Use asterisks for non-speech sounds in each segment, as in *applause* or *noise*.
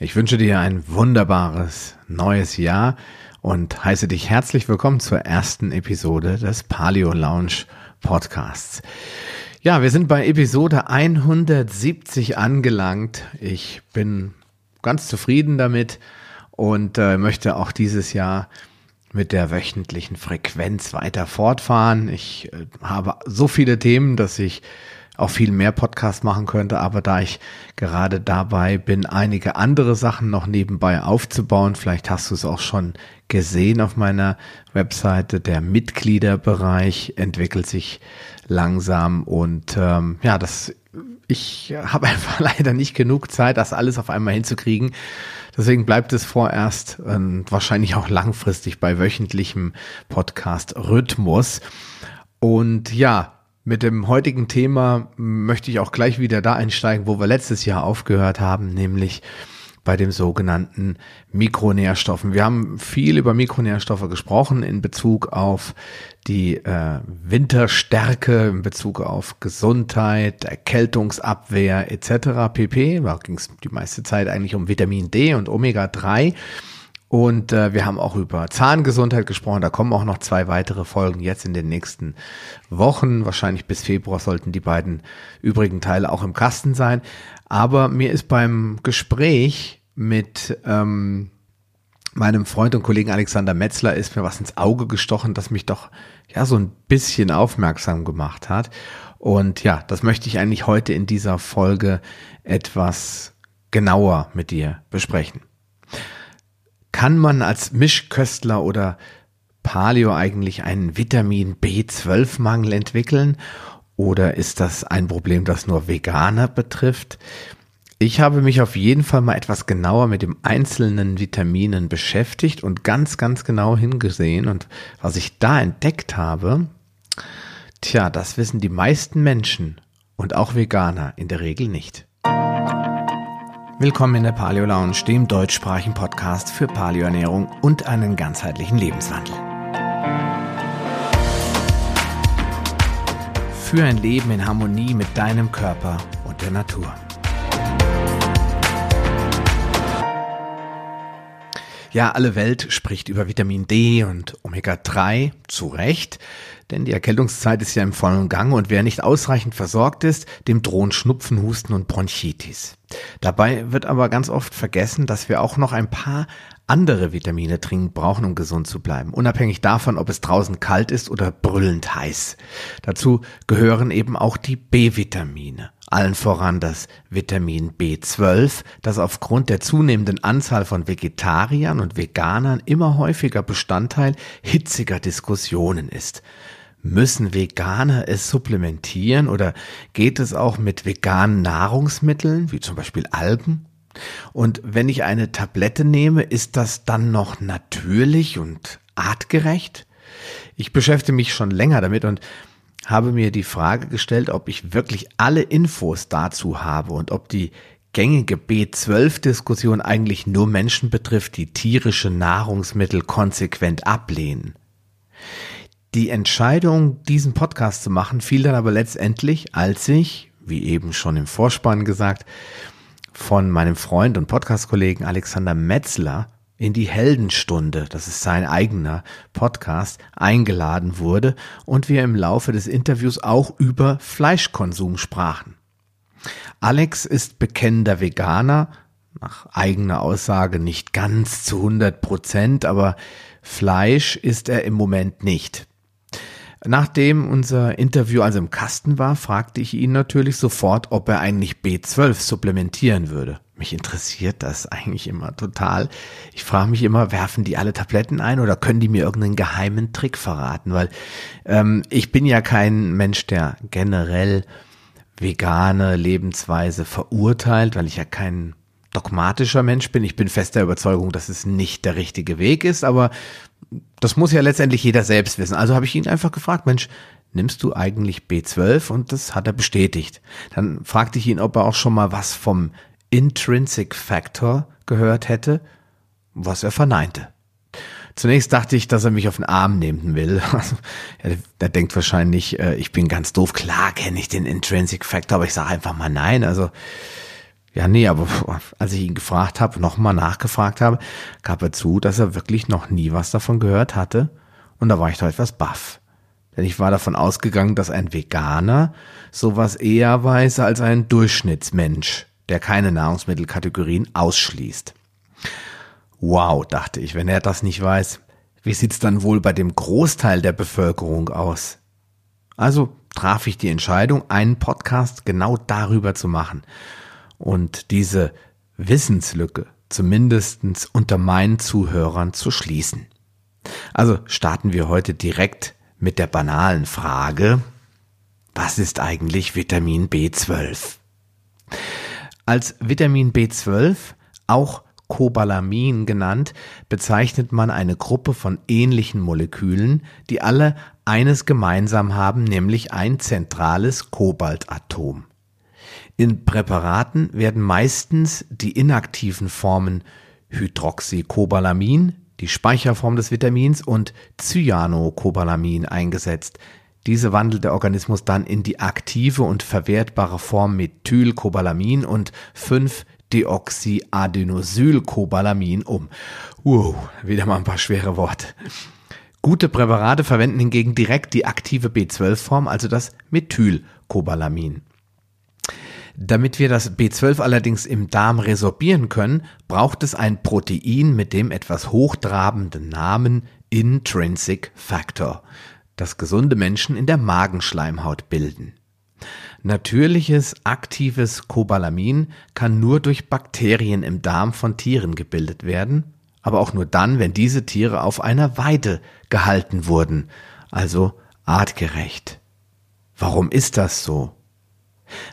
Ich wünsche dir ein wunderbares neues Jahr und heiße dich herzlich willkommen zur ersten Episode des Paleo Lounge Podcasts. Ja, wir sind bei Episode 170 angelangt. Ich bin ganz zufrieden damit und äh, möchte auch dieses Jahr mit der wöchentlichen Frequenz weiter fortfahren. Ich äh, habe so viele Themen, dass ich auch viel mehr Podcast machen könnte, aber da ich gerade dabei bin, einige andere Sachen noch nebenbei aufzubauen, vielleicht hast du es auch schon gesehen auf meiner Webseite, der Mitgliederbereich entwickelt sich langsam und ähm, ja, das ich habe *laughs* einfach leider nicht genug Zeit, das alles auf einmal hinzukriegen. Deswegen bleibt es vorerst und wahrscheinlich auch langfristig bei wöchentlichem Podcast-Rhythmus. Und ja, mit dem heutigen Thema möchte ich auch gleich wieder da einsteigen, wo wir letztes Jahr aufgehört haben, nämlich bei dem sogenannten Mikronährstoffen. Wir haben viel über Mikronährstoffe gesprochen in Bezug auf die äh, Winterstärke, in Bezug auf Gesundheit, Erkältungsabwehr etc. pp. Da ging es die meiste Zeit eigentlich um Vitamin D und Omega 3. Und äh, wir haben auch über Zahngesundheit gesprochen. Da kommen auch noch zwei weitere Folgen jetzt in den nächsten Wochen. Wahrscheinlich bis Februar sollten die beiden übrigen Teile auch im Kasten sein. Aber mir ist beim Gespräch mit ähm, meinem Freund und Kollegen Alexander Metzler ist mir was ins Auge gestochen, das mich doch ja so ein bisschen aufmerksam gemacht hat. Und ja, das möchte ich eigentlich heute in dieser Folge etwas genauer mit dir besprechen. Kann man als Mischköstler oder Paleo eigentlich einen Vitamin B12-Mangel entwickeln? Oder ist das ein Problem, das nur Veganer betrifft? Ich habe mich auf jeden Fall mal etwas genauer mit dem einzelnen Vitaminen beschäftigt und ganz, ganz genau hingesehen. Und was ich da entdeckt habe, tja, das wissen die meisten Menschen und auch Veganer in der Regel nicht. Willkommen in der Paleo Lounge, dem deutschsprachigen Podcast für Paleoernährung und einen ganzheitlichen Lebenswandel. Für ein Leben in Harmonie mit deinem Körper und der Natur. Ja, alle Welt spricht über Vitamin D und Omega-3, zu Recht, denn die Erkältungszeit ist ja im vollen Gang und wer nicht ausreichend versorgt ist, dem drohen Schnupfen, Husten und Bronchitis. Dabei wird aber ganz oft vergessen, dass wir auch noch ein paar andere Vitamine dringend brauchen, um gesund zu bleiben, unabhängig davon, ob es draußen kalt ist oder brüllend heiß. Dazu gehören eben auch die B-Vitamine, allen voran das Vitamin B12, das aufgrund der zunehmenden Anzahl von Vegetariern und Veganern immer häufiger Bestandteil hitziger Diskussionen ist. Müssen Veganer es supplementieren oder geht es auch mit veganen Nahrungsmitteln, wie zum Beispiel Algen? Und wenn ich eine Tablette nehme, ist das dann noch natürlich und artgerecht? Ich beschäftige mich schon länger damit und habe mir die Frage gestellt, ob ich wirklich alle Infos dazu habe und ob die gängige B12-Diskussion eigentlich nur Menschen betrifft, die tierische Nahrungsmittel konsequent ablehnen. Die Entscheidung, diesen Podcast zu machen, fiel dann aber letztendlich, als ich, wie eben schon im Vorspann gesagt, von meinem Freund und Podcastkollegen Alexander Metzler in die Heldenstunde, das ist sein eigener Podcast, eingeladen wurde und wir im Laufe des Interviews auch über Fleischkonsum sprachen. Alex ist bekennender Veganer, nach eigener Aussage nicht ganz zu 100 Prozent, aber Fleisch ist er im Moment nicht. Nachdem unser Interview also im Kasten war, fragte ich ihn natürlich sofort, ob er eigentlich B12 supplementieren würde. Mich interessiert das eigentlich immer total. Ich frage mich immer, werfen die alle Tabletten ein oder können die mir irgendeinen geheimen Trick verraten? Weil ähm, ich bin ja kein Mensch, der generell vegane Lebensweise verurteilt, weil ich ja kein dogmatischer Mensch bin. Ich bin fest der Überzeugung, dass es nicht der richtige Weg ist, aber das muss ja letztendlich jeder selbst wissen. Also habe ich ihn einfach gefragt, Mensch, nimmst du eigentlich B12? Und das hat er bestätigt. Dann fragte ich ihn, ob er auch schon mal was vom Intrinsic Factor gehört hätte, was er verneinte. Zunächst dachte ich, dass er mich auf den Arm nehmen will. *laughs* Also, er, denkt wahrscheinlich, äh, ich bin ganz doof. Klar kenne ich den Intrinsic Factor, aber ich sage einfach mal nein. Also Ja, nee, aber *laughs* als ich ihn gefragt habe, nochmal nachgefragt habe, gab er zu, dass er wirklich noch nie was davon gehört hatte. Und da war ich doch etwas baff. Denn ich war davon ausgegangen, dass ein Veganer sowas eher weiß als ein Durchschnittsmensch, der keine Nahrungsmittelkategorien ausschließt. Wow, dachte ich, wenn er das nicht weiß, wie sieht's dann wohl bei dem Großteil der Bevölkerung aus? Also traf ich die Entscheidung, einen Podcast genau darüber zu machen und diese Wissenslücke zumindestens unter meinen Zuhörern zu schließen. Also starten wir heute direkt mit der banalen Frage, was ist eigentlich Vitamin B12? Als Vitamin B12, auch Cobalamin genannt, bezeichnet man eine Gruppe von ähnlichen Molekülen, die alle eines gemeinsam haben, nämlich ein zentrales Kobaltatom. In Präparaten werden meistens die inaktiven Formen Hydroxycobalamin, die Speicherform des Vitamins, und Cyanocobalamin eingesetzt. Diese wandelt der Organismus dann in die aktive und verwertbare Form Methylcobalamin und 5-Deoxyadenosylcobalamin um. Wow, wieder mal ein paar schwere Worte. Gute Präparate verwenden hingegen direkt die aktive B12-Form, also das Methylcobalamin. Damit wir das B12 allerdings im Darm resorbieren können, braucht es ein Protein mit dem etwas hochtrabenden Namen Intrinsic Factor, das gesunde Menschen in der Magenschleimhaut bilden. Natürliches aktives Cobalamin kann nur durch Bakterien im Darm von Tieren gebildet werden aber auch nur dann, wenn diese Tiere auf einer Weide gehalten wurden, also artgerecht. Warum ist das so?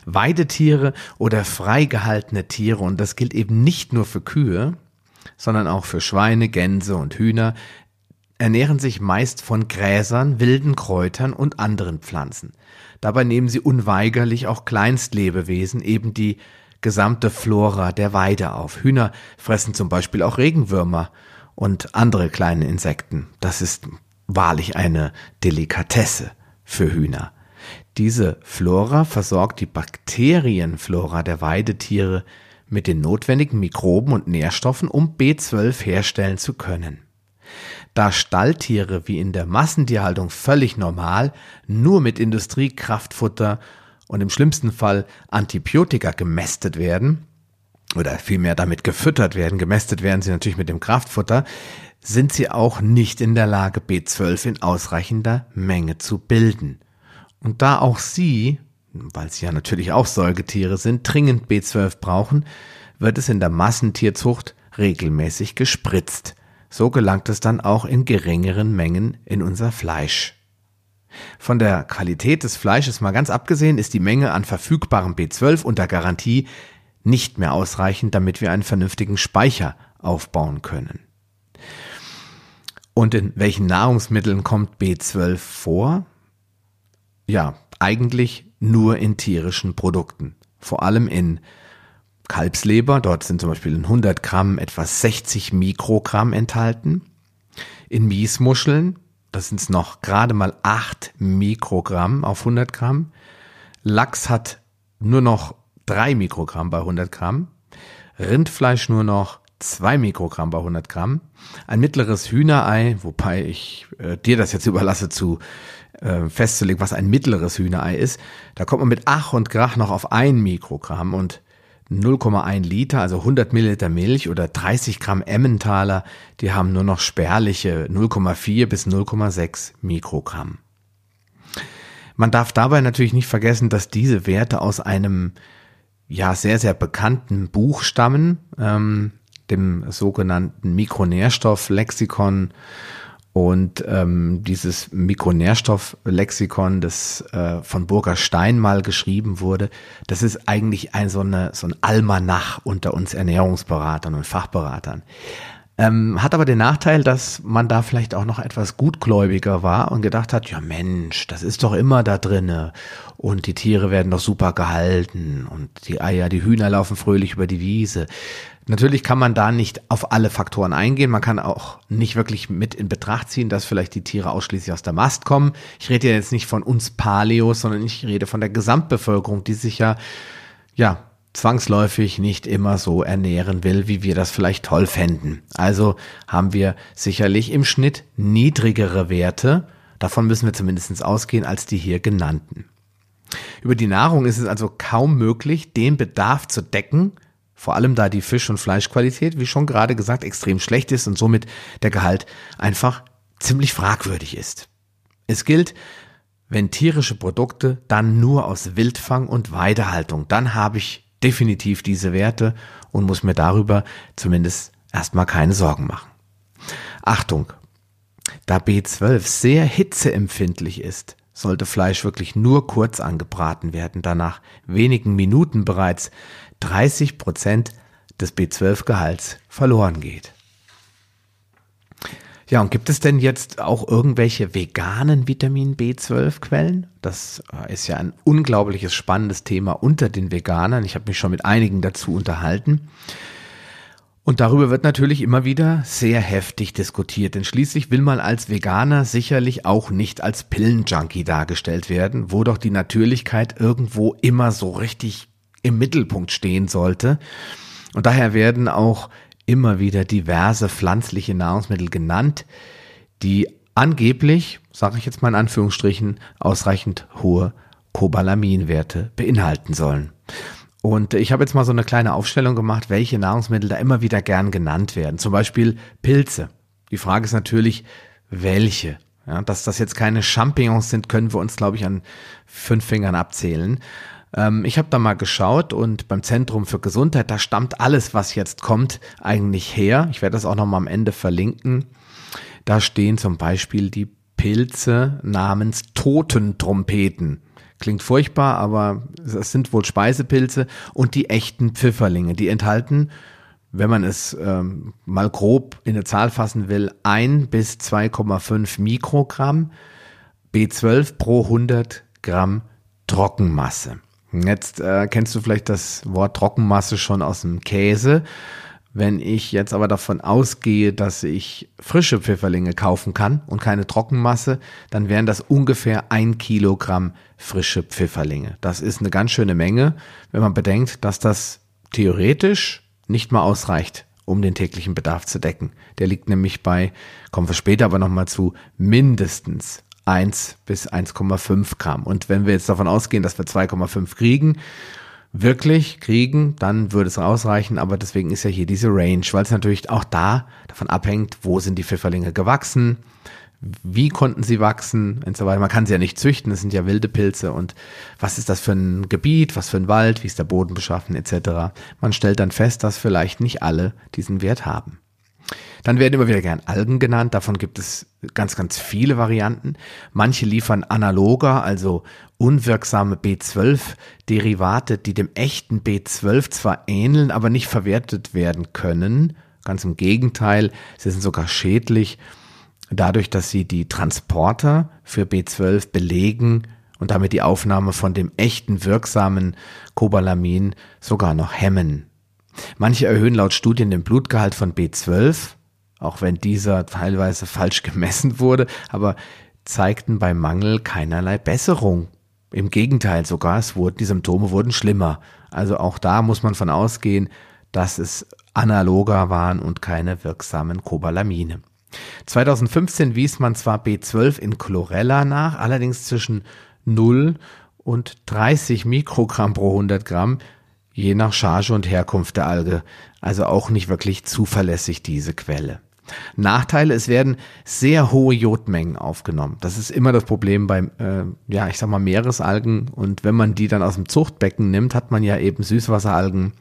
Weidetiere oder frei gehaltene Tiere, und das gilt eben nicht nur für Kühe, sondern auch für Schweine, Gänse und Hühner, ernähren sich meist von Gräsern, wilden Kräutern und anderen Pflanzen. Dabei nehmen sie unweigerlich auch Kleinstlebewesen, eben die gesamte Flora der Weide auf. Hühner fressen zum Beispiel auch Regenwürmer und andere kleine Insekten. Das ist wahrlich eine Delikatesse für Hühner. Diese Flora versorgt die Bakterienflora der Weidetiere mit den notwendigen Mikroben und Nährstoffen, um B12 herstellen zu können. Da Stalltiere wie in der Massentierhaltung völlig normal nur mit Industriekraftfutter und im schlimmsten Fall Antibiotika gemästet werden, oder vielmehr damit gefüttert werden, gemästet werden sie natürlich mit dem Kraftfutter, sind sie auch nicht in der Lage, B12 in ausreichender Menge zu bilden. Und da auch sie, weil sie ja natürlich auch Säugetiere sind, dringend B12 brauchen, wird es in der Massentierzucht regelmäßig gespritzt. So gelangt es dann auch in geringeren Mengen in unser Fleisch. Von der Qualität des Fleisches mal ganz abgesehen ist die Menge an verfügbarem B12 unter Garantie nicht mehr ausreichend, damit wir einen vernünftigen Speicher aufbauen können. Und in welchen Nahrungsmitteln kommt B12 vor? Ja, eigentlich nur in tierischen Produkten. Vor allem in Kalbsleber, dort sind zum Beispiel in 100 Gramm etwa 60 Mikrogramm enthalten. In Miesmuscheln das sind noch gerade mal 8 Mikrogramm auf 100 Gramm. Lachs hat nur noch 3 Mikrogramm bei 100 Gramm. Rindfleisch nur noch 2 Mikrogramm bei 100 Gramm. Ein mittleres Hühnerei, wobei ich äh, dir das jetzt überlasse zu äh, festzulegen, was ein mittleres Hühnerei ist. Da kommt man mit Ach und Grach noch auf 1 Mikrogramm und 0,1 Liter, also 100 Milliliter Milch oder 30 Gramm Emmentaler, die haben nur noch spärliche 0,4 bis 0,6 Mikrogramm. Man darf dabei natürlich nicht vergessen, dass diese Werte aus einem ja sehr, sehr bekannten Buch stammen, ähm, dem sogenannten Mikronährstofflexikon und ähm, dieses Mikronährstofflexikon, das äh, von Burger Stein mal geschrieben wurde, das ist eigentlich ein so, eine, so ein Almanach unter uns Ernährungsberatern und Fachberatern. Ähm, hat aber den Nachteil, dass man da vielleicht auch noch etwas gutgläubiger war und gedacht hat, ja Mensch, das ist doch immer da drinne und die Tiere werden doch super gehalten und die Eier, die Hühner laufen fröhlich über die Wiese. Natürlich kann man da nicht auf alle Faktoren eingehen. Man kann auch nicht wirklich mit in Betracht ziehen, dass vielleicht die Tiere ausschließlich aus der Mast kommen. Ich rede jetzt nicht von uns Paleos, sondern ich rede von der Gesamtbevölkerung, die sich ja, ja, zwangsläufig nicht immer so ernähren will, wie wir das vielleicht toll fänden. Also haben wir sicherlich im Schnitt niedrigere Werte, davon müssen wir zumindest ausgehen, als die hier genannten. Über die Nahrung ist es also kaum möglich, den Bedarf zu decken, vor allem da die Fisch- und Fleischqualität, wie schon gerade gesagt, extrem schlecht ist und somit der Gehalt einfach ziemlich fragwürdig ist. Es gilt, wenn tierische Produkte, dann nur aus Wildfang und Weidehaltung. Dann habe ich definitiv diese Werte und muss mir darüber zumindest erstmal keine Sorgen machen. Achtung, da B12 sehr hitzeempfindlich ist, sollte Fleisch wirklich nur kurz angebraten werden, danach wenigen Minuten bereits 30 Prozent des B12-Gehalts verloren geht. Ja, und gibt es denn jetzt auch irgendwelche veganen Vitamin B12-Quellen? Das äh, ist ja ein unglaubliches spannendes Thema unter den Veganern. Ich habe mich schon mit einigen dazu unterhalten. Und darüber wird natürlich immer wieder sehr heftig diskutiert, denn schließlich will man als Veganer sicherlich auch nicht als Pillenjunkie dargestellt werden, wo doch die Natürlichkeit irgendwo immer so richtig im Mittelpunkt stehen sollte. Und daher werden auch immer wieder diverse pflanzliche Nahrungsmittel genannt, die angeblich, sage ich jetzt mal in Anführungsstrichen, ausreichend hohe Cobalaminwerte beinhalten sollen. Und ich habe jetzt mal so eine kleine Aufstellung gemacht, welche Nahrungsmittel da immer wieder gern genannt werden. Zum Beispiel Pilze. Die Frage ist natürlich, welche? Ja, dass das jetzt keine Champignons sind, können wir uns, glaube ich, an fünf Fingern abzählen. Ähm, ich habe da mal geschaut und beim Zentrum für Gesundheit, da stammt alles, was jetzt kommt, eigentlich her. Ich werde das auch noch mal am Ende verlinken. Da stehen zum Beispiel die Pilze namens Totentrompeten. Klingt furchtbar, aber es sind wohl Speisepilze und die echten Pfifferlinge. Die enthalten, wenn man es ähm, mal grob in eine Zahl fassen will, ein bis 2,5 Mikrogramm B12 pro 100 Gramm Trockenmasse. Jetzt äh, kennst du vielleicht das Wort Trockenmasse schon aus dem Käse. Wenn ich jetzt aber davon ausgehe, dass ich frische Pfifferlinge kaufen kann und keine Trockenmasse, dann wären das ungefähr ein Kilogramm frische Pfifferlinge. Das ist eine ganz schöne Menge, wenn man bedenkt, dass das theoretisch nicht mal ausreicht, um den täglichen Bedarf zu decken. Der liegt nämlich bei, kommen wir später aber nochmal zu, mindestens 1 bis 1,5 Gramm. Und wenn wir jetzt davon ausgehen, dass wir 2,5 kriegen, wirklich kriegen, dann würde es ausreichen. Aber deswegen ist ja hier diese Range, weil es natürlich auch da davon abhängt, wo sind die Pfifferlinge gewachsen, wie konnten sie wachsen und so weiter. Man kann sie ja nicht züchten, es sind ja wilde Pilze und was ist das für ein Gebiet, was für ein Wald, wie ist der Boden beschaffen etc. Man stellt dann fest, dass vielleicht nicht alle diesen Wert haben. Dann werden immer wieder gern Algen genannt. Davon gibt es ganz, ganz viele Varianten. Manche liefern analoger, also unwirksame B12-Derivate, die dem echten B12 zwar ähneln, aber nicht verwertet werden können. Ganz im Gegenteil, sie sind sogar schädlich, dadurch, dass sie die Transporter für B12 belegen und damit die Aufnahme von dem echten wirksamen Cobalamin sogar noch hemmen. Manche erhöhen laut Studien den Blutgehalt von B12, auch wenn dieser teilweise falsch gemessen wurde, aber zeigten bei Mangel keinerlei Besserung. Im Gegenteil sogar, es wurden, die Symptome wurden schlimmer. Also auch da muss man von ausgehen, dass es analoger waren und keine wirksamen Cobalamine. 2015 wies man zwar B12 in Chlorella nach, allerdings zwischen 0 und 30 Mikrogramm pro 100 Gramm, je nach Charge und Herkunft der Alge. Also auch nicht wirklich zuverlässig diese Quelle. Nachteile, es werden sehr hohe Jodmengen aufgenommen. Das ist immer das Problem beim, äh, ja, ich sag mal Meeresalgen. Und wenn man die dann aus dem Zuchtbecken nimmt, hat man ja eben Süßwasseralgen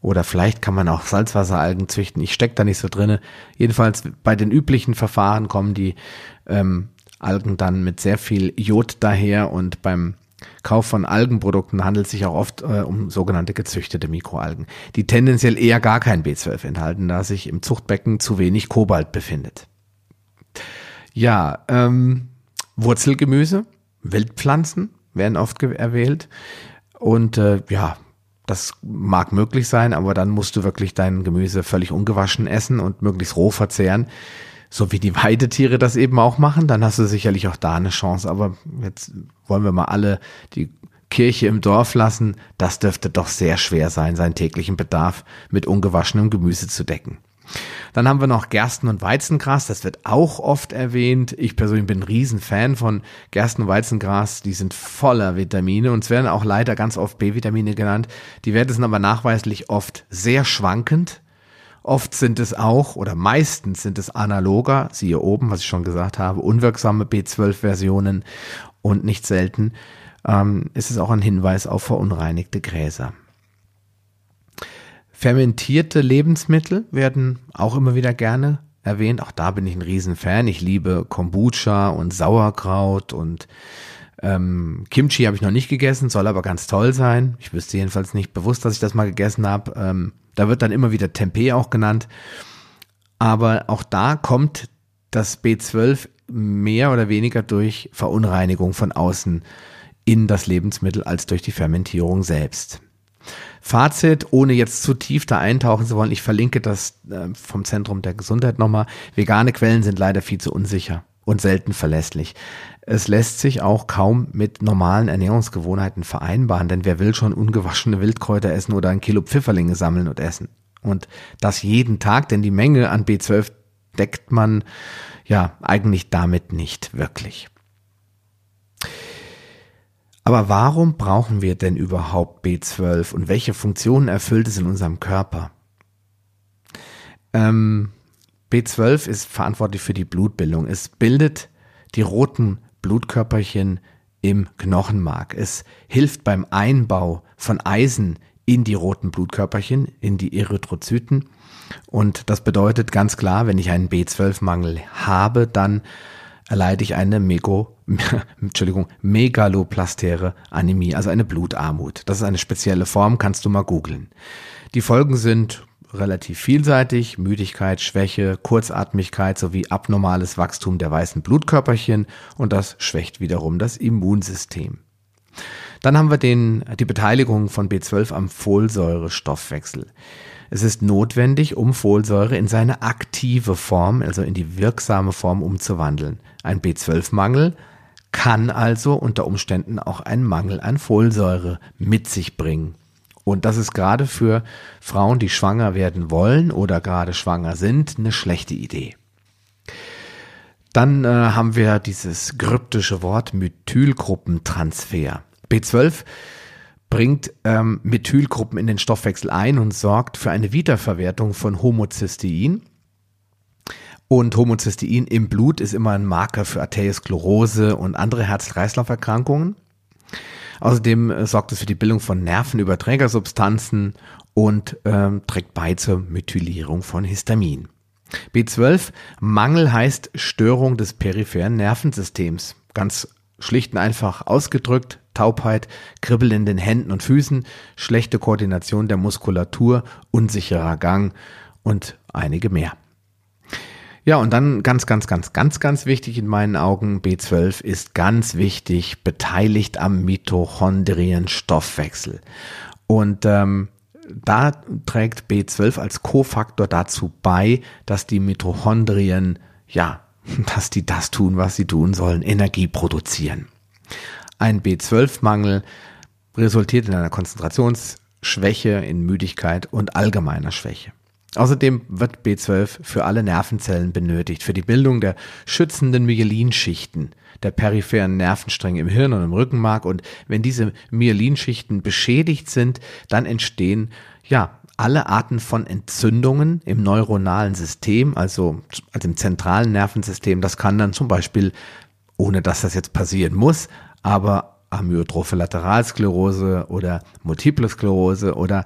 oder vielleicht kann man auch Salzwasseralgen züchten. Ich stecke da nicht so drinne. Jedenfalls bei den üblichen Verfahren kommen die ähm, Algen dann mit sehr viel Jod daher und beim Kauf von Algenprodukten handelt sich auch oft äh, um sogenannte gezüchtete Mikroalgen, die tendenziell eher gar kein B12 enthalten, da sich im Zuchtbecken zu wenig Kobalt befindet. Ja, ähm, Wurzelgemüse, Wildpflanzen werden oft erwählt und äh, ja, das mag möglich sein, aber dann musst du wirklich dein Gemüse völlig ungewaschen essen und möglichst roh verzehren so wie die Weidetiere das eben auch machen, dann hast du sicherlich auch da eine Chance. Aber jetzt wollen wir mal alle die Kirche im Dorf lassen, das dürfte doch sehr schwer sein, seinen täglichen Bedarf mit ungewaschenem Gemüse zu decken. Dann haben wir noch Gersten- und Weizengras, das wird auch oft erwähnt. Ich persönlich bin ein Riesenfan von Gersten- und Weizengras, die sind voller Vitamine und es werden auch leider ganz oft B-Vitamine genannt. Die Werte sind aber nachweislich oft sehr schwankend. Oft sind es auch, oder meistens sind es analoger, siehe oben, was ich schon gesagt habe, unwirksame B12-Versionen und nicht selten ähm, ist es auch ein Hinweis auf verunreinigte Gräser. Fermentierte Lebensmittel werden auch immer wieder gerne erwähnt. Auch da bin ich ein Riesenfan. Ich liebe Kombucha und Sauerkraut und ähm, Kimchi habe ich noch nicht gegessen, soll aber ganz toll sein. Ich wüsste jedenfalls nicht bewusst, dass ich das mal gegessen habe. Ähm, da wird dann immer wieder Tempeh auch genannt. Aber auch da kommt das B12 mehr oder weniger durch Verunreinigung von außen in das Lebensmittel als durch die Fermentierung selbst. Fazit, ohne jetzt zu tief da eintauchen zu wollen, ich verlinke das äh, vom Zentrum der Gesundheit nochmal. Vegane Quellen sind leider viel zu unsicher und selten verlässlich. Es lässt sich auch kaum mit normalen Ernährungsgewohnheiten vereinbaren, denn wer will schon ungewaschene Wildkräuter essen oder ein Kilo Pfifferlinge sammeln und essen? Und das jeden Tag, denn die Menge an B12 deckt man ja eigentlich damit nicht wirklich. Aber warum brauchen wir denn überhaupt B12 und welche Funktionen erfüllt es in unserem Körper? Ähm, B12 ist verantwortlich für die Blutbildung. Es bildet die roten Blutkörperchen im Knochenmark. Es hilft beim Einbau von Eisen in die roten Blutkörperchen, in die Erythrozyten. Und das bedeutet ganz klar, wenn ich einen B12-Mangel habe, dann erleide ich eine Mego, *laughs* Entschuldigung, megaloplastäre Anämie, also eine Blutarmut. Das ist eine spezielle Form, kannst du mal googeln. Die Folgen sind relativ vielseitig, Müdigkeit, Schwäche, Kurzatmigkeit sowie abnormales Wachstum der weißen Blutkörperchen und das schwächt wiederum das Immunsystem. Dann haben wir den, die Beteiligung von B12 am Folsäurestoffwechsel. Es ist notwendig, um Folsäure in seine aktive Form, also in die wirksame Form umzuwandeln. Ein B12-Mangel kann also unter Umständen auch einen Mangel an Folsäure mit sich bringen. Und das ist gerade für Frauen, die schwanger werden wollen oder gerade schwanger sind, eine schlechte Idee. Dann äh, haben wir dieses kryptische Wort Methylgruppentransfer. B12 bringt ähm, Methylgruppen in den Stoffwechsel ein und sorgt für eine Wiederverwertung von Homozystein. Und Homozystein im Blut ist immer ein Marker für Arteriosklerose und andere Herz-Kreislauf-Erkrankungen. Außerdem äh, sorgt es für die Bildung von Nervenüberträgersubstanzen und ähm, trägt bei zur Methylierung von Histamin. B12 Mangel heißt Störung des peripheren Nervensystems. Ganz schlicht und einfach ausgedrückt Taubheit, Kribbeln in den Händen und Füßen, schlechte Koordination der Muskulatur, unsicherer Gang und einige mehr. Ja, und dann ganz, ganz, ganz, ganz, ganz wichtig in meinen Augen, B12 ist ganz wichtig, beteiligt am Mitochondrienstoffwechsel. Und ähm, da trägt B12 als Kofaktor dazu bei, dass die Mitochondrien, ja, *laughs* dass die das tun, was sie tun sollen, Energie produzieren. Ein B12-Mangel resultiert in einer Konzentrationsschwäche, in Müdigkeit und allgemeiner Schwäche. Außerdem wird B12 für alle Nervenzellen benötigt, für die Bildung der schützenden Myelinschichten der peripheren Nervenstränge im Hirn und im Rückenmark. Und wenn diese Myelinschichten beschädigt sind, dann entstehen, ja, alle Arten von Entzündungen im neuronalen System, also, also im zentralen Nervensystem. Das kann dann zum Beispiel, ohne dass das jetzt passieren muss, aber Amyotrophe Lateralsklerose oder Multiple Sklerose oder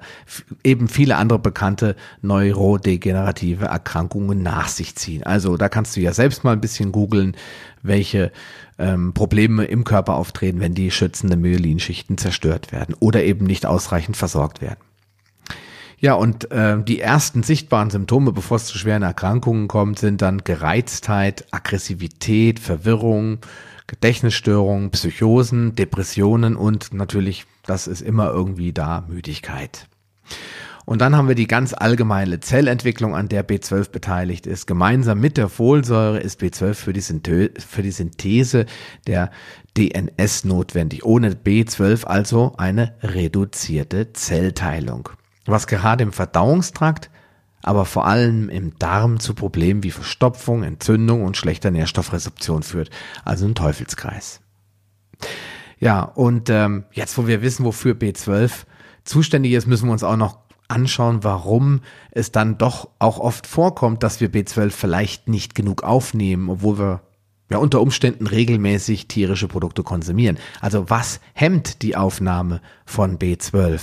eben viele andere bekannte neurodegenerative Erkrankungen nach sich ziehen. Also da kannst du ja selbst mal ein bisschen googeln, welche ähm, Probleme im Körper auftreten, wenn die schützenden Myelinschichten zerstört werden oder eben nicht ausreichend versorgt werden. Ja, und äh, die ersten sichtbaren Symptome, bevor es zu schweren Erkrankungen kommt, sind dann Gereiztheit, Aggressivität, Verwirrung, Gedächtnisstörungen, Psychosen, Depressionen und natürlich, das ist immer irgendwie da, Müdigkeit. Und dann haben wir die ganz allgemeine Zellentwicklung, an der B12 beteiligt ist. Gemeinsam mit der Folsäure ist B12 für die, Synthese, für die Synthese der DNS notwendig. Ohne B12 also eine reduzierte Zellteilung. Was gerade im Verdauungstrakt, aber vor allem im Darm zu Problemen wie Verstopfung, Entzündung und schlechter Nährstoffresorption führt. Also ein Teufelskreis. Ja, und ähm, jetzt, wo wir wissen, wofür B12 zuständig ist, müssen wir uns auch noch anschauen, warum es dann doch auch oft vorkommt, dass wir B12 vielleicht nicht genug aufnehmen, obwohl wir ja unter Umständen regelmäßig tierische Produkte konsumieren. Also was hemmt die Aufnahme von B12?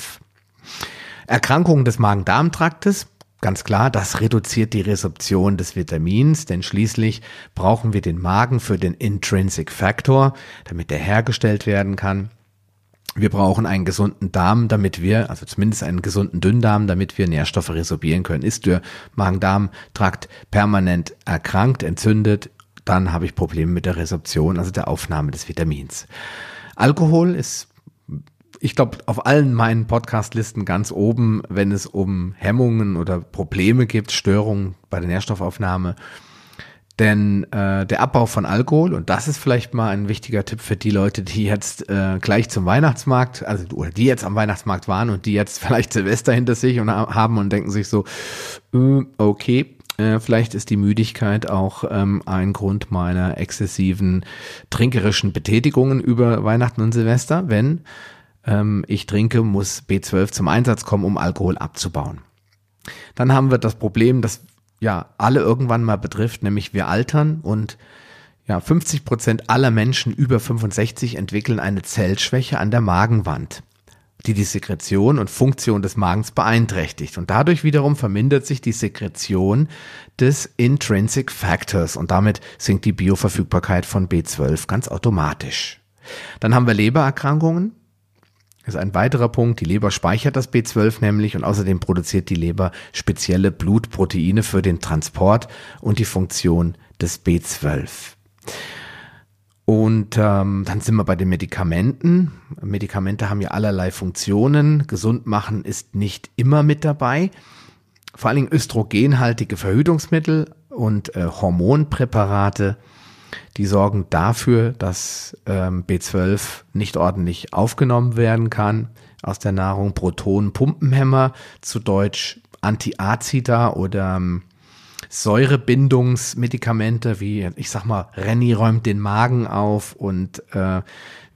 Erkrankungen des Magen-Darm-Traktes, ganz klar, das reduziert die Resorption des Vitamins, denn schließlich brauchen wir den Magen für den Intrinsic Factor, damit der hergestellt werden kann. Wir brauchen einen gesunden Darm, damit wir, also zumindest einen gesunden Dünndarm, damit wir Nährstoffe resorbieren können. Ist der Magen-Darm-Trakt permanent erkrankt, entzündet, dann habe ich Probleme mit der Resorption, also der Aufnahme des Vitamins. Alkohol ist, ich glaube, auf allen meinen Podcast-Listen ganz oben, wenn es um Hemmungen oder Probleme gibt, Störungen bei der Nährstoffaufnahme. Denn äh, der Abbau von Alkohol, und das ist vielleicht mal ein wichtiger Tipp für die Leute, die jetzt äh, gleich zum Weihnachtsmarkt, also oder die jetzt am Weihnachtsmarkt waren und die jetzt *laughs* vielleicht Silvester hinter sich und haben und denken sich so, äh, okay, äh, vielleicht ist die Müdigkeit auch ähm, ein Grund meiner exzessiven trinkerischen Betätigungen über Weihnachten und Silvester. Wenn ähm, ich trinke, muss B12 zum Einsatz kommen, um Alkohol abzubauen. Dann haben wir das Problem, dass ja alle irgendwann mal betrifft, nämlich wir altern und ja, 50 Prozent aller Menschen über 65 entwickeln eine Zellschwäche an der Magenwand, die die Sekretion und Funktion des Magens beeinträchtigt. Und dadurch wiederum vermindert sich die Sekretion des Intrinsic Factors und damit sinkt die Bioverfügbarkeit von B12 ganz automatisch. Dann haben wir Lebererkrankungen, das ist ein weiterer Punkt. Die Leber speichert das B12 nämlich und außerdem produziert die Leber spezielle Blutproteine für den Transport und die Funktion des B12. Und ähm, dann sind wir bei den Medikamenten. Medikamente haben ja allerlei Funktionen. Gesund machen ist nicht immer mit dabei. Vor allen Dingen östrogenhaltige Verhütungsmittel und äh, Hormonpräparate die sorgen dafür, dass ähm, B12 nicht ordentlich aufgenommen werden kann aus der Nahrung. Protonenpumpenhämmer, zu Deutsch Antiazida oder ähm, Säurebindungsmedikamente wie, ich sag mal, Renny räumt den Magen auf und äh,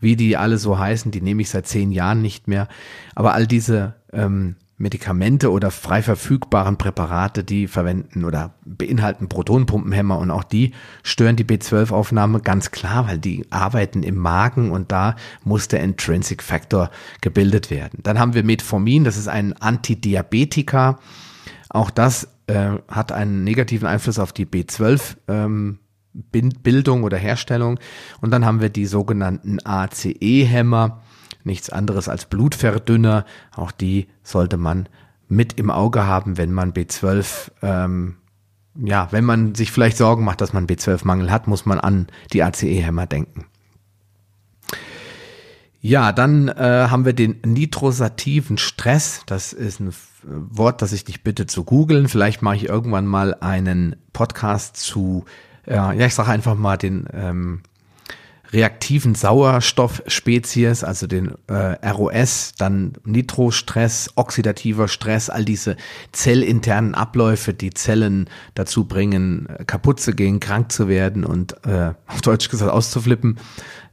wie die alle so heißen, die nehme ich seit zehn Jahren nicht mehr. Aber all diese ähm, Medikamente oder frei verfügbaren Präparate, die verwenden oder beinhalten Protonpumpenhämmer und auch die stören die B12-Aufnahme ganz klar, weil die arbeiten im Magen und da muss der Intrinsic Factor gebildet werden. Dann haben wir Metformin, das ist ein Antidiabetika. Auch das äh, hat einen negativen Einfluss auf die B12 ähm, Bildung oder Herstellung. Und dann haben wir die sogenannten ACE-Hämmer nichts anderes als Blutverdünner. Auch die sollte man mit im Auge haben, wenn man B12, ähm, ja, wenn man sich vielleicht Sorgen macht, dass man B12-Mangel hat, muss man an die ACE-Hämmer denken. Ja, dann äh, haben wir den nitrosativen Stress. Das ist ein Wort, das ich dich bitte zu googeln. Vielleicht mache ich irgendwann mal einen Podcast zu, äh, ja, ich sage einfach mal den ähm, reaktiven Sauerstoffspezies, also den äh, ROS, dann Nitrostress, oxidativer Stress, all diese zellinternen Abläufe, die Zellen dazu bringen, kaputt zu gehen, krank zu werden und äh, auf Deutsch gesagt auszuflippen.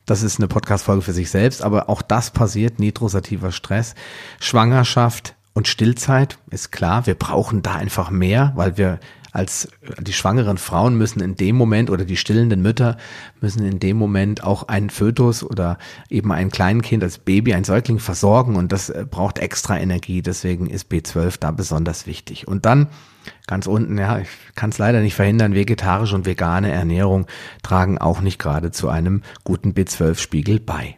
Das ist eine Podcast-Folge für sich selbst, aber auch das passiert, nitrosativer Stress. Schwangerschaft und Stillzeit ist klar, wir brauchen da einfach mehr, weil wir als die schwangeren Frauen müssen in dem Moment oder die stillenden Mütter müssen in dem Moment auch einen Fötus oder eben ein Kleinkind als Baby, ein Säugling versorgen und das äh, braucht extra Energie. Deswegen ist B12 da besonders wichtig. Und dann ganz unten, ja, ich kann es leider nicht verhindern, vegetarische und vegane Ernährung tragen auch nicht gerade zu einem guten B12-Spiegel bei.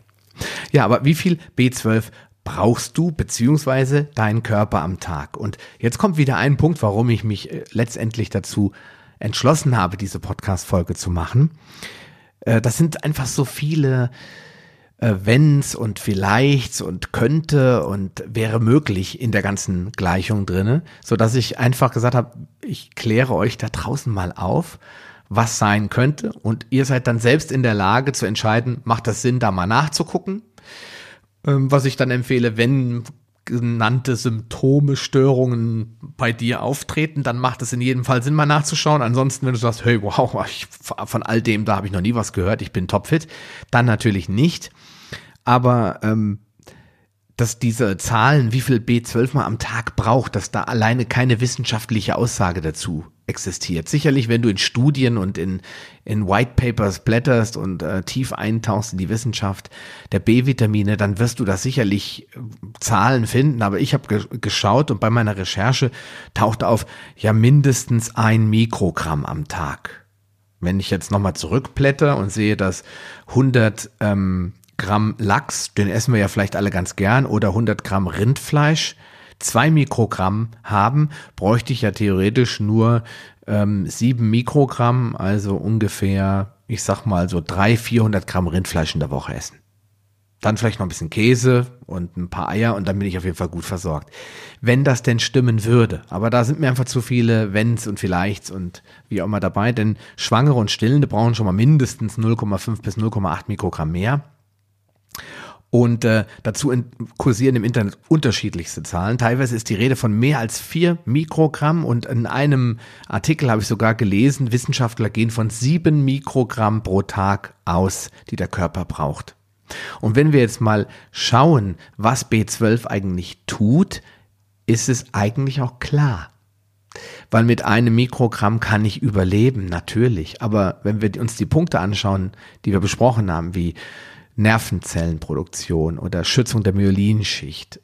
Ja, aber wie viel B12 brauchst du beziehungsweise deinen Körper am Tag. Und jetzt kommt wieder ein Punkt, warum ich mich äh, letztendlich dazu entschlossen habe, diese Podcast-Folge zu machen. Äh, das sind einfach so viele äh, wenn's und vielleichts und könnte und wäre möglich in der ganzen Gleichung drinne, so dass ich einfach gesagt habe, ich kläre euch da draußen mal auf, was sein könnte und ihr seid dann selbst in der Lage zu entscheiden, macht das Sinn, da mal nachzugucken. Ähm, was ich dann empfehle, wenn genannte Symptome, Störungen bei dir auftreten, dann macht es in jedem Fall Sinn, mal nachzuschauen. Ansonsten, wenn du sagst, hey, wow, ich, von all dem, da habe ich noch nie was gehört, ich bin topfit, dann natürlich nicht. Aber ähm, dass diese Zahlen, wie viel B12 man am Tag braucht, dass da alleine keine wissenschaftliche Aussage dazu existiert. Sicherlich, wenn du in Studien und in, in White Papers blätterst und äh, tief eintauchst in die Wissenschaft der B-Vitamine, dann wirst du da sicherlich äh, Zahlen finden. Aber ich habe ge geschaut und bei meiner Recherche taucht auf, ja mindestens ein Mikrogramm am Tag. Wenn ich jetzt nochmal zurückblätter und sehe, dass 100 ähm, Gramm Lachs, den essen wir ja vielleicht alle ganz gern, oder 100 Gramm Rindfleisch, zwei Mikrogramm haben, bräuchte ich ja theoretisch nur ähm, sieben Mikrogramm, also ungefähr, ich sag mal so drei, 400 Gramm Rindfleisch in der Woche essen. Dann vielleicht noch ein bisschen Käse und ein paar Eier und dann bin ich auf jeden Fall gut versorgt. Wenn das denn stimmen würde. Aber da sind mir einfach zu viele Wenns und Vielleichts und wie auch immer dabei, denn Schwangere und Stillende brauchen schon mal mindestens 0,5 bis 0,8 Mikrogramm mehr. Und äh, dazu in, kursieren im Internet unterschiedlichste Zahlen. Teilweise ist die Rede von mehr als vier Mikrogramm und in einem Artikel habe ich sogar gelesen, Wissenschaftler gehen von sieben Mikrogramm pro Tag aus, die der Körper braucht. Und wenn wir jetzt mal schauen, was B12 eigentlich tut, ist es eigentlich auch klar. Weil mit einem Mikrogramm kann ich überleben, natürlich. Aber wenn wir uns die Punkte anschauen, die wir besprochen haben, wie Nervenzellenproduktion oder Schützung der Myelinschicht,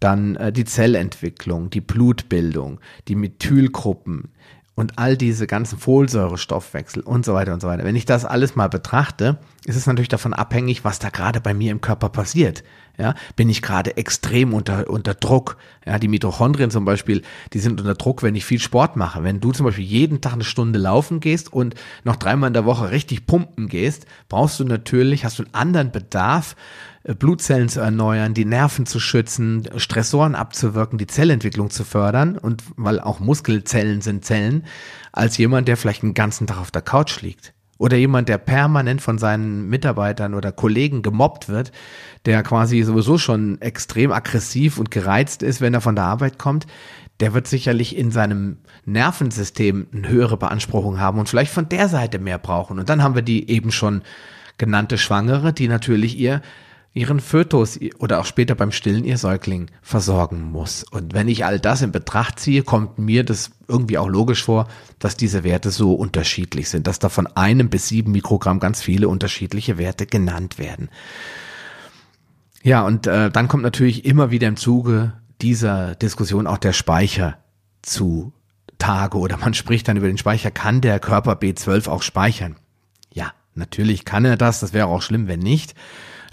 dann äh, die Zellentwicklung, die Blutbildung, die Methylgruppen und all diese ganzen Folsäurestoffwechsel und so weiter und so weiter. Wenn ich das alles mal betrachte, ist es natürlich davon abhängig, was da gerade bei mir im Körper passiert. Ja, bin ich gerade extrem unter, unter Druck. Ja, die Mitochondrien zum Beispiel, die sind unter Druck, wenn ich viel Sport mache. Wenn du zum Beispiel jeden Tag eine Stunde laufen gehst und noch dreimal in der Woche richtig pumpen gehst, brauchst du natürlich, hast du einen anderen Bedarf, äh, Blutzellen zu erneuern, die Nerven zu schützen, Stressoren abzuwirken, die Zellentwicklung zu fördern und weil auch Muskelzellen sind Zellen, als jemand, der vielleicht einen ganzen Tag auf der Couch liegt. Oder jemand, der permanent von seinen Mitarbeitern oder Kollegen gemobbt wird, der quasi sowieso schon extrem aggressiv und gereizt ist, wenn er von der Arbeit kommt, der wird sicherlich in seinem Nervensystem eine höhere Beanspruchung haben und vielleicht von der Seite mehr brauchen. Und dann haben wir die eben schon genannte Schwangere, die natürlich ihr ihren Fötus oder auch später beim Stillen ihr Säugling versorgen muss. Und wenn ich all das in Betracht ziehe, kommt mir das irgendwie auch logisch vor, dass diese Werte so unterschiedlich sind, dass da von einem bis sieben Mikrogramm ganz viele unterschiedliche Werte genannt werden. Ja, und äh, dann kommt natürlich immer wieder im Zuge dieser Diskussion auch der Speicher zu Tage oder man spricht dann über den Speicher, kann der Körper B12 auch speichern? Ja, natürlich kann er das, das wäre auch schlimm, wenn nicht.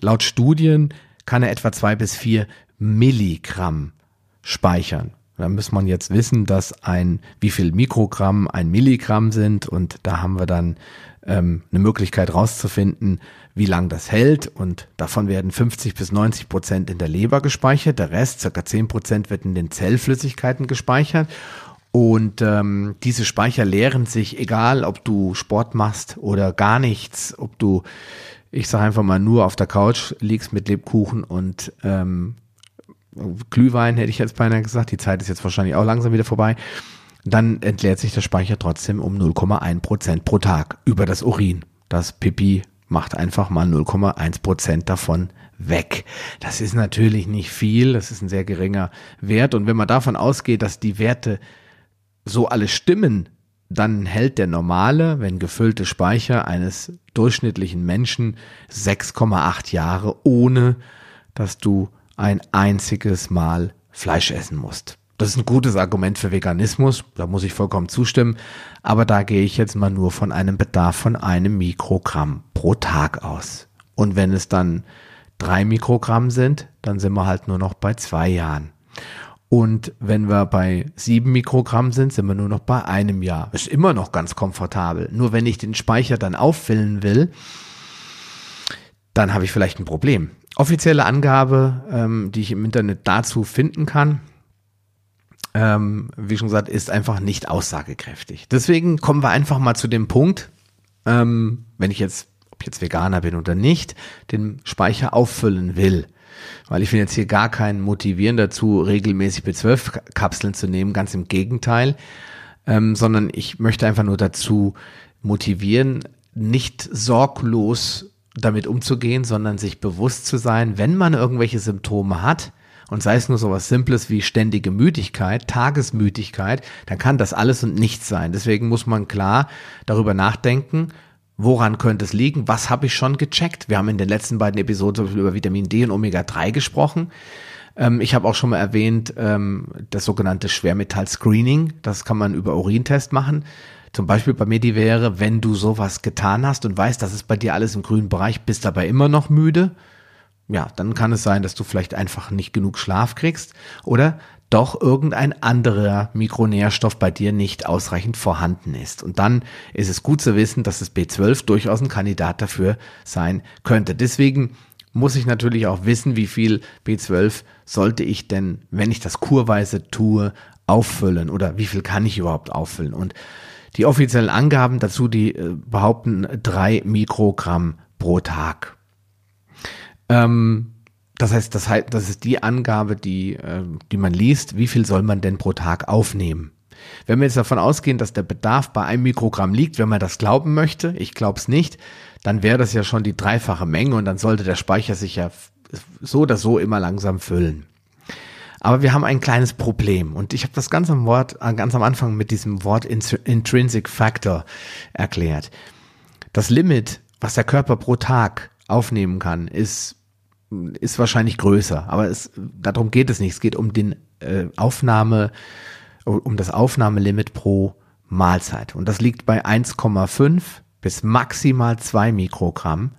Laut Studien kann er etwa zwei bis vier Milligramm speichern. Da muss man jetzt wissen, dass ein, wie viel Mikrogramm ein Milligramm sind. Und da haben wir dann ähm, eine Möglichkeit rauszufinden, wie lang das hält. Und davon werden 50 bis 90 Prozent in der Leber gespeichert, der Rest, circa 10 Prozent, wird in den Zellflüssigkeiten gespeichert. Und ähm, diese Speicher leeren sich, egal ob du Sport machst oder gar nichts, ob du ich sage einfach mal nur auf der Couch liegst mit Lebkuchen und ähm, Glühwein, hätte ich jetzt beinahe gesagt. Die Zeit ist jetzt wahrscheinlich auch langsam wieder vorbei. Dann entleert sich der Speicher trotzdem um 0,1 Prozent pro Tag über das Urin. Das Pipi macht einfach mal 0,1 Prozent davon weg. Das ist natürlich nicht viel, das ist ein sehr geringer Wert. Und wenn man davon ausgeht, dass die Werte so alle stimmen, dann hält der normale, wenn gefüllte Speicher eines durchschnittlichen Menschen 6,8 Jahre, ohne dass du ein einziges Mal Fleisch essen musst. Das ist ein gutes Argument für Veganismus, da muss ich vollkommen zustimmen, aber da gehe ich jetzt mal nur von einem Bedarf von einem Mikrogramm pro Tag aus. Und wenn es dann drei Mikrogramm sind, dann sind wir halt nur noch bei zwei Jahren. Und wenn wir bei sieben Mikrogramm sind, sind wir nur noch bei einem Jahr. Ist immer noch ganz komfortabel. Nur wenn ich den Speicher dann auffüllen will, dann habe ich vielleicht ein Problem. Offizielle Angabe, ähm, die ich im Internet dazu finden kann, ähm, wie schon gesagt, ist einfach nicht aussagekräftig. Deswegen kommen wir einfach mal zu dem Punkt, ähm, wenn ich jetzt, ob ich jetzt Veganer bin oder nicht, den Speicher auffüllen will. Weil ich will jetzt hier gar keinen motivieren dazu, regelmäßig B12-Kapseln zu nehmen, ganz im Gegenteil, ähm, sondern ich möchte einfach nur dazu motivieren, nicht sorglos damit umzugehen, sondern sich bewusst zu sein, wenn man irgendwelche Symptome hat, und sei es nur so was Simples wie ständige Müdigkeit, Tagesmüdigkeit, dann kann das alles und nichts sein. Deswegen muss man klar darüber nachdenken, woran könnte es liegen, was habe ich schon gecheckt. Wir haben in den letzten beiden Episoden über Vitamin D und Omega-3 gesprochen. Ähm, ich habe auch schon mal erwähnt, ähm, das sogenannte Schwermetall-Screening, das kann man über Urintest machen. Zum Beispiel bei mir die wäre, wenn du sowas getan hast und weißt, dass es bei dir alles im grünen Bereich, bist dabei immer noch müde, ja, dann kann es sein, dass du vielleicht einfach nicht genug Schlaf kriegst oder doch irgendein anderer Mikronährstoff bei dir nicht ausreichend vorhanden ist. Und dann ist es gut zu wissen, dass das B12 durchaus ein Kandidat dafür sein könnte. Deswegen muss ich natürlich auch wissen, wie viel B12 sollte ich denn, wenn ich das kurweise tue, auffüllen oder wie viel kann ich überhaupt auffüllen. Und die offiziellen Angaben dazu, die äh, behaupten drei Mikrogramm pro Tag. Ähm, das heißt, das, heißt, das ist die Angabe, die, äh, die man liest, wie viel soll man denn pro Tag aufnehmen. Wenn wir jetzt davon ausgehen, dass der Bedarf bei einem Mikrogramm liegt, wenn man das glauben möchte, ich glaube es nicht, dann wäre das ja schon die dreifache Menge und dann sollte der Speicher sich ja so oder so immer langsam füllen. Aber wir haben ein kleines Problem und ich habe das ganz am Wort, äh, ganz am Anfang mit diesem Wort Intrinsic Factor erklärt. Das Limit, was der Körper pro Tag aufnehmen kann, ist ist wahrscheinlich größer, aber es, darum geht es nicht. Es geht um den äh, Aufnahme, um das Aufnahmelimit pro Mahlzeit. Und das liegt bei 1,5 bis maximal 2 Mikrogramm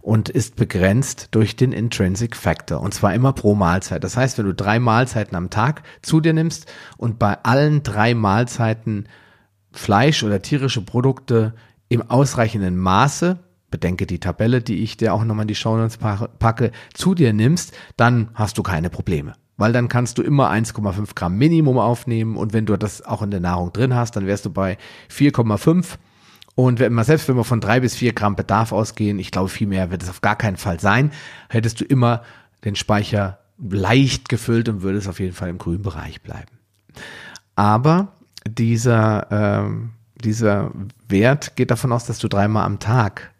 und ist begrenzt durch den Intrinsic Factor. Und zwar immer pro Mahlzeit. Das heißt, wenn du drei Mahlzeiten am Tag zu dir nimmst und bei allen drei Mahlzeiten Fleisch oder tierische Produkte im ausreichenden Maße bedenke die Tabelle, die ich dir auch nochmal in die Show Notes packe, zu dir nimmst, dann hast du keine Probleme. Weil dann kannst du immer 1,5 Gramm Minimum aufnehmen und wenn du das auch in der Nahrung drin hast, dann wärst du bei 4,5. Und wenn man, selbst wenn wir von drei bis vier Gramm Bedarf ausgehen, ich glaube viel mehr wird es auf gar keinen Fall sein, hättest du immer den Speicher leicht gefüllt und würdest auf jeden Fall im grünen Bereich bleiben. Aber dieser, ähm, dieser Wert geht davon aus, dass du dreimal am Tag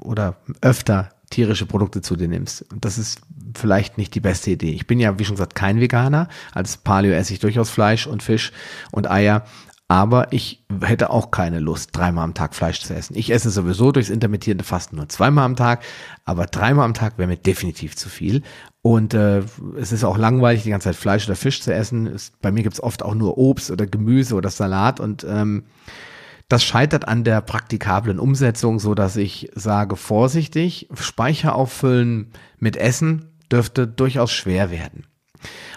oder öfter tierische Produkte zu dir nimmst. Das ist vielleicht nicht die beste Idee. Ich bin ja, wie schon gesagt, kein Veganer. Als Paleo esse ich durchaus Fleisch und Fisch und Eier. Aber ich hätte auch keine Lust, dreimal am Tag Fleisch zu essen. Ich esse sowieso durchs intermittierende Fasten nur zweimal am Tag, aber dreimal am Tag wäre mir definitiv zu viel. Und äh, es ist auch langweilig, die ganze Zeit Fleisch oder Fisch zu essen. Es, bei mir gibt es oft auch nur Obst oder Gemüse oder Salat und ähm, das scheitert an der praktikablen Umsetzung, so dass ich sage, vorsichtig, Speicher auffüllen mit Essen dürfte durchaus schwer werden.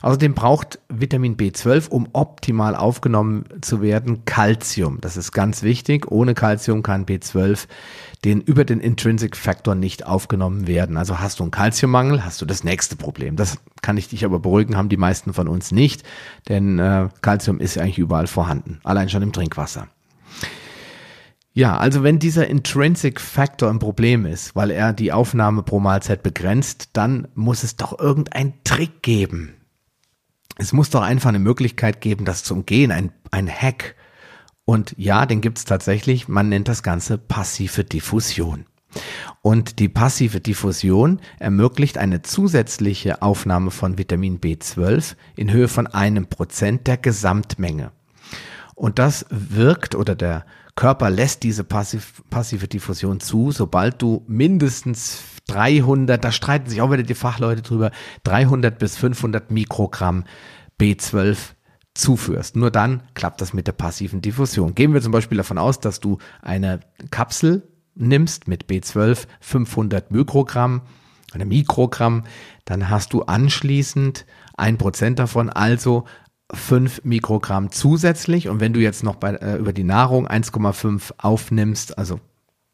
Außerdem braucht Vitamin B12, um optimal aufgenommen zu werden, Calcium. Das ist ganz wichtig. Ohne Calcium kann B12 den über den Intrinsic Factor nicht aufgenommen werden. Also hast du einen Calciummangel, hast du das nächste Problem. Das kann ich dich aber beruhigen, haben die meisten von uns nicht, denn äh, Calcium ist eigentlich überall vorhanden, allein schon im Trinkwasser. Ja, also wenn dieser Intrinsic Factor ein Problem ist, weil er die Aufnahme pro Mahlzeit begrenzt, dann muss es doch irgendeinen Trick geben. Es muss doch einfach eine Möglichkeit geben, das zu umgehen, ein, ein Hack. Und ja, den gibt's tatsächlich. Man nennt das Ganze passive Diffusion. Und die passive Diffusion ermöglicht eine zusätzliche Aufnahme von Vitamin B12 in Höhe von einem Prozent der Gesamtmenge. Und das wirkt oder der Körper lässt diese passiv, passive Diffusion zu, sobald du mindestens 300, da streiten sich auch wieder die Fachleute drüber, 300 bis 500 Mikrogramm B12 zuführst. Nur dann klappt das mit der passiven Diffusion. Gehen wir zum Beispiel davon aus, dass du eine Kapsel nimmst mit B12 500 Mikrogramm, eine Mikrogramm, dann hast du anschließend ein Prozent davon, also 5 Mikrogramm zusätzlich. Und wenn du jetzt noch bei, äh, über die Nahrung 1,5 aufnimmst, also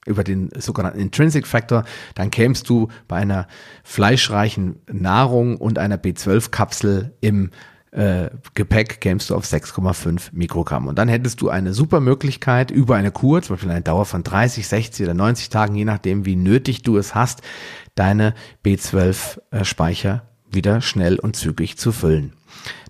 über den sogenannten Intrinsic Factor, dann kämst du bei einer fleischreichen Nahrung und einer B12-Kapsel im äh, Gepäck kämst du auf 6,5 Mikrogramm. Und dann hättest du eine super Möglichkeit, über eine Kur, zum Beispiel eine Dauer von 30, 60 oder 90 Tagen, je nachdem, wie nötig du es hast, deine B12-Speicher äh, wieder schnell und zügig zu füllen.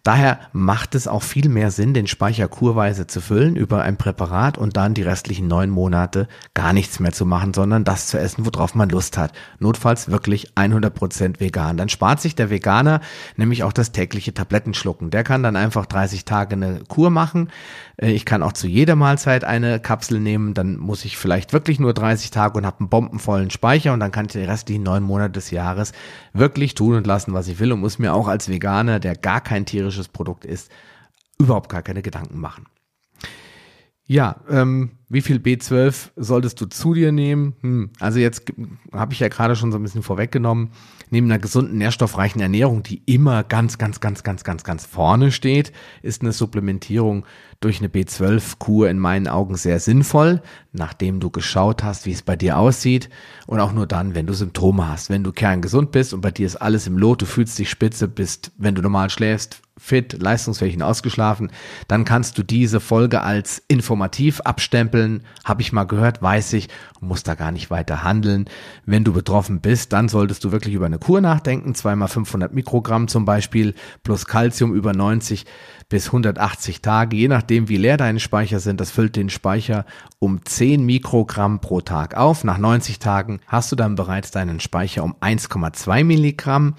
Daher macht es auch viel mehr Sinn, den Speicher kurweise zu füllen über ein Präparat und dann die restlichen neun Monate gar nichts mehr zu machen, sondern das zu essen, worauf man Lust hat. Notfalls wirklich 100 Prozent vegan. Dann spart sich der Veganer nämlich auch das tägliche Tablettenschlucken. Der kann dann einfach 30 Tage eine Kur machen. Äh, ich kann auch zu jeder Mahlzeit eine Kapsel nehmen. Dann muss ich vielleicht wirklich nur 30 Tage und habe einen bombenvollen Speicher und dann kann ich die restlichen neun Monate des Jahres wirklich tun und lassen, was ich will und muss mir auch als Veganer, der gar kein tierisches tierisches Produkt ist, überhaupt gar keine Gedanken machen. Ja, ähm, wie viel B12 solltest du zu dir nehmen? Hm, also jetzt habe ich ja gerade schon so ein bisschen vorweggenommen. Neben einer gesunden, nährstoffreichen Ernährung, die immer ganz, ganz, ganz, ganz, ganz, ganz vorne steht, ist eine Supplementierung durch eine B12-Kur in meinen Augen sehr sinnvoll, nachdem du geschaut hast, wie es bei dir aussieht und auch nur dann, wenn du Symptome hast. Wenn du kerngesund bist und bei dir ist alles im Lot, du fühlst dich spitze, bist, wenn du normal schläfst, fit, leistungsfähig und ausgeschlafen, dann kannst du diese Folge als informativ abstempeln. Habe ich mal gehört, weiß ich, muss da gar nicht weiter handeln. Wenn du betroffen bist, dann solltest du wirklich über eine Kur nachdenken, zweimal 500 Mikrogramm zum Beispiel, plus Calcium über 90 bis 180 Tage, je nachdem wie leer deine Speicher sind. Das füllt den Speicher um 10 Mikrogramm pro Tag auf. Nach 90 Tagen hast du dann bereits deinen Speicher um 1,2 Milligramm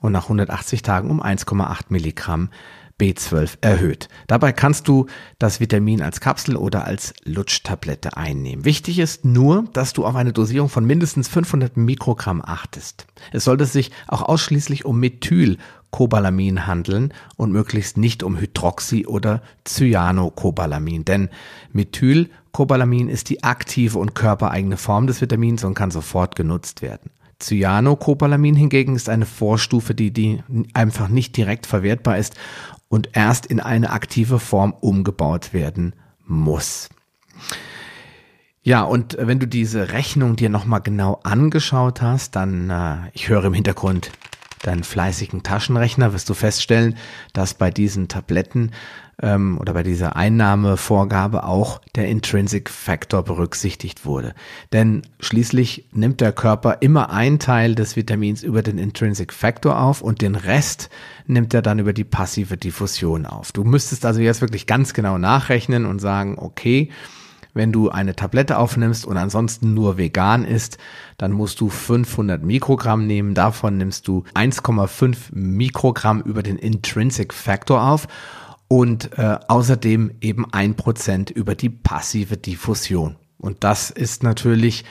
und nach 180 Tagen um 1,8 Milligramm B12 erhöht. Dabei kannst du das Vitamin als Kapsel oder als Lutschtablette einnehmen. Wichtig ist nur, dass du auf eine Dosierung von mindestens 500 Mikrogramm achtest. Es sollte sich auch ausschließlich um Methylcobalamin handeln und möglichst nicht um Hydroxy- oder Cyanocobalamin, denn Methylcobalamin ist die aktive und körpereigene Form des Vitamins und kann sofort genutzt werden. Cyanocobalamin hingegen ist eine Vorstufe, die, die einfach nicht direkt verwertbar ist und erst in eine aktive Form umgebaut werden muss. Ja, und wenn du diese Rechnung dir nochmal genau angeschaut hast, dann, äh, ich höre im Hintergrund deinen fleißigen Taschenrechner, wirst du feststellen, dass bei diesen Tabletten ähm, oder bei dieser Einnahmevorgabe auch der Intrinsic Factor berücksichtigt wurde. Denn schließlich nimmt der Körper immer einen Teil des Vitamins über den Intrinsic Factor auf und den Rest nimmt er dann über die passive Diffusion auf. Du müsstest also jetzt wirklich ganz genau nachrechnen und sagen, okay, wenn du eine Tablette aufnimmst und ansonsten nur vegan ist, dann musst du 500 Mikrogramm nehmen. Davon nimmst du 1,5 Mikrogramm über den Intrinsic Factor auf und äh, außerdem eben ein Prozent über die passive Diffusion. Und das ist natürlich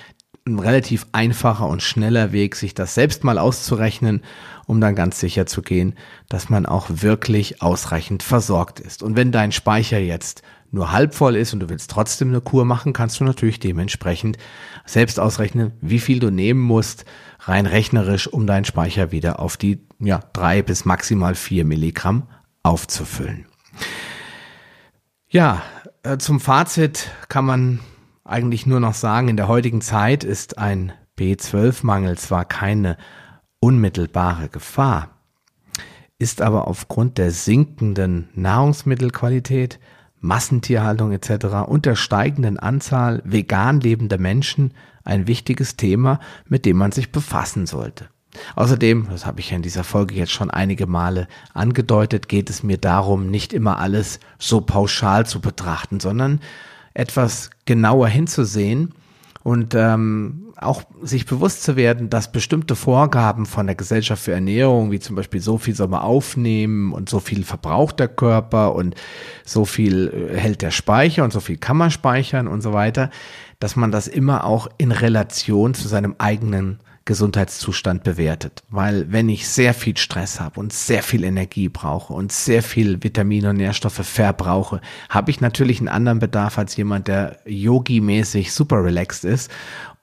ein relativ einfacher und schneller Weg, sich das selbst mal auszurechnen, um dann ganz sicher zu gehen, dass man auch wirklich ausreichend versorgt ist. Und wenn dein Speicher jetzt nur halb voll ist und du willst trotzdem eine Kur machen, kannst du natürlich dementsprechend selbst ausrechnen, wie viel du nehmen musst, rein rechnerisch, um deinen Speicher wieder auf die ja, drei bis maximal vier Milligramm aufzufüllen. Ja, äh, zum Fazit kann man eigentlich nur noch sagen, in der heutigen Zeit ist ein B12-Mangel zwar keine unmittelbare Gefahr, ist aber aufgrund der sinkenden Nahrungsmittelqualität, Massentierhaltung etc. und der steigenden Anzahl vegan lebender Menschen ein wichtiges Thema, mit dem man sich befassen sollte. Außerdem, das habe ich in dieser Folge jetzt schon einige Male angedeutet, geht es mir darum, nicht immer alles so pauschal zu betrachten, sondern etwas genauer hinzusehen und ähm, auch sich bewusst zu werden, dass bestimmte Vorgaben von der Gesellschaft für Ernährung, wie zum Beispiel so viel soll man aufnehmen und so viel verbraucht der Körper und so viel äh, hält der Speicher und so viel kann man speichern und so weiter, dass man das immer auch in Relation zu seinem eigenen Gesundheitszustand bewertet. Weil wenn ich sehr viel Stress habe und sehr viel Energie brauche und sehr viel Vitamine und Nährstoffe verbrauche, habe ich natürlich einen anderen Bedarf als jemand, der yogi-mäßig super relaxed ist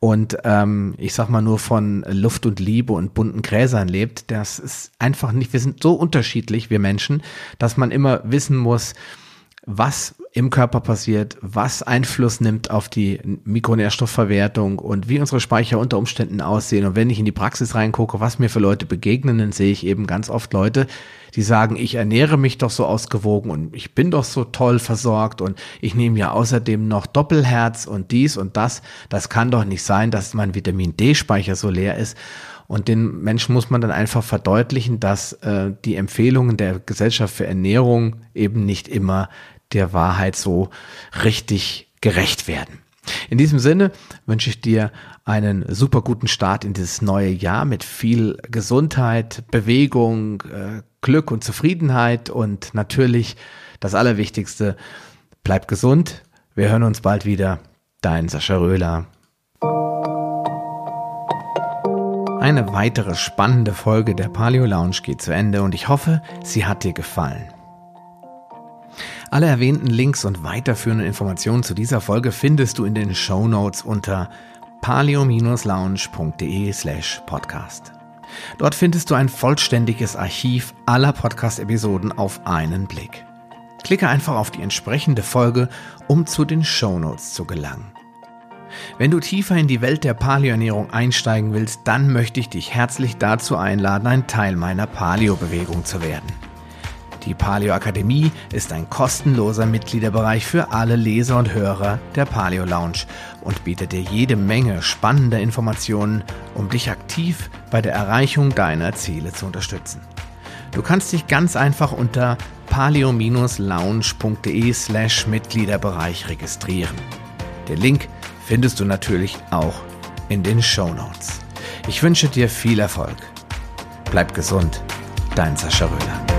und ähm, ich sag mal nur von Luft und Liebe und bunten Gräsern lebt. Das ist einfach nicht, wir sind so unterschiedlich, wir Menschen, dass man immer wissen muss, was im Körper passiert, was Einfluss nimmt auf die Mikronährstoffverwertung und wie unsere Speicher unter Umständen aussehen. Und wenn ich in die Praxis reingucke, was mir für Leute begegnen, dann sehe ich eben ganz oft Leute, die sagen, ich ernähre mich doch so ausgewogen und ich bin doch so toll versorgt und ich nehme ja außerdem noch Doppelherz und dies und das. Das kann doch nicht sein, dass mein Vitamin D-Speicher so leer ist. Und den Menschen muss man dann einfach verdeutlichen, dass äh, die Empfehlungen der Gesellschaft für Ernährung eben nicht immer der Wahrheit so richtig gerecht werden. In diesem Sinne wünsche ich dir einen super guten Start in dieses neue Jahr mit viel Gesundheit, Bewegung, äh, Glück und Zufriedenheit und natürlich das Allerwichtigste, bleib gesund. Wir hören uns bald wieder. Dein Sascha Röhler. Eine weitere spannende Folge der Paleo Lounge geht zu Ende und ich hoffe, sie hat dir gefallen. Alle erwähnten Links und weiterführenden Informationen zu dieser Folge findest du in den Show Notes unter paleo-lounge.de slash podcast. Dort findest du ein vollständiges Archiv aller Podcast-Episoden auf einen Blick. Klicke einfach auf die entsprechende Folge, um zu den Show Notes zu gelangen. Wenn du tiefer in die Welt der Paleoernährung einsteigen willst, dann möchte ich dich herzlich dazu einladen, ein Teil meiner Paleo-Bewegung zu werden. Die Paleo Akademie ist ein kostenloser Mitgliederbereich für alle Leser und Hörer der Paleo Lounge und bietet dir jede Menge spannender Informationen, um dich aktiv bei der Erreichung deiner Ziele zu unterstützen. Du kannst dich ganz einfach unter paleo-lounge.de slash Mitgliederbereich registrieren. Den Link findest du natürlich auch in den Show Notes. Ich wünsche dir viel Erfolg. Bleib gesund, dein Sascha Röhler.